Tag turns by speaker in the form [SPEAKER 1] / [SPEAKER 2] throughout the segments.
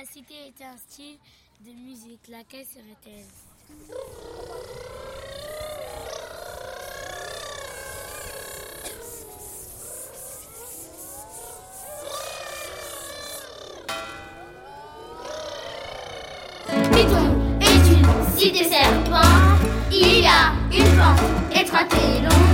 [SPEAKER 1] la cité est un style de musique, laquelle serait-elle?
[SPEAKER 2] Python est une cité serpent. Il y a une pente étroite et longue.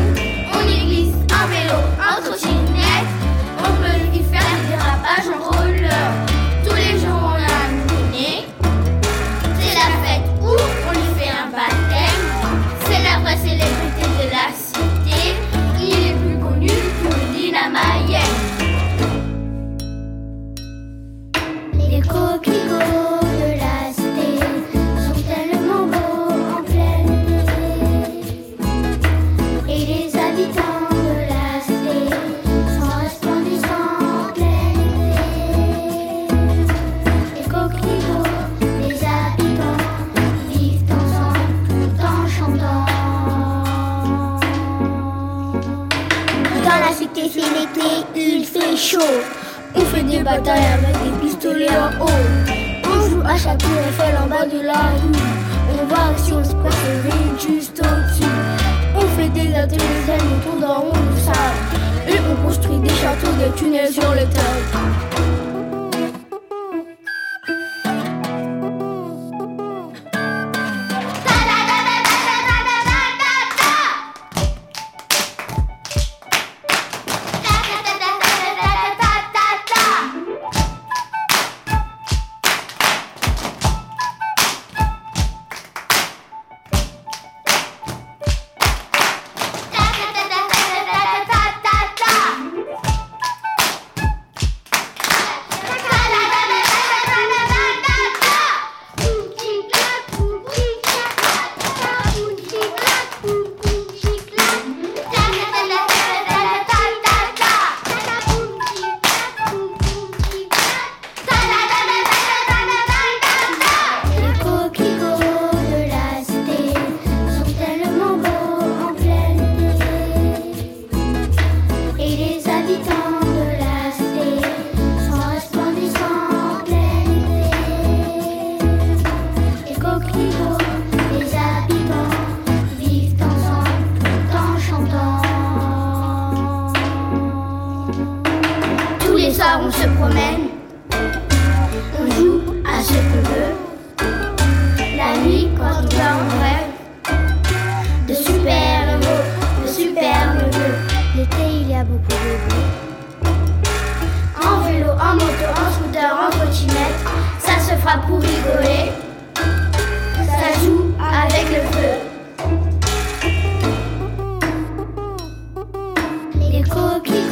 [SPEAKER 2] Il
[SPEAKER 3] fait chaud. On fait des batailles avec des pistolets en haut. On joue à Château Eiffel en bas de la rue. On va au Square Seville juste au-dessus. On fait des ateliers autour d'un rond de sable. Et on construit des châteaux, des tunnels sur le top.
[SPEAKER 4] Les
[SPEAKER 2] soirs on se promène, on joue à ce qu'on veut. La nuit quand on va en rêve, de super héros, de super.
[SPEAKER 4] L'été, il y a beaucoup de bruit.
[SPEAKER 2] En vélo, en moto, en scooter, en trottinette, ça se fera pour rigoler. Ça joue avec le feu.
[SPEAKER 4] Les coquelicots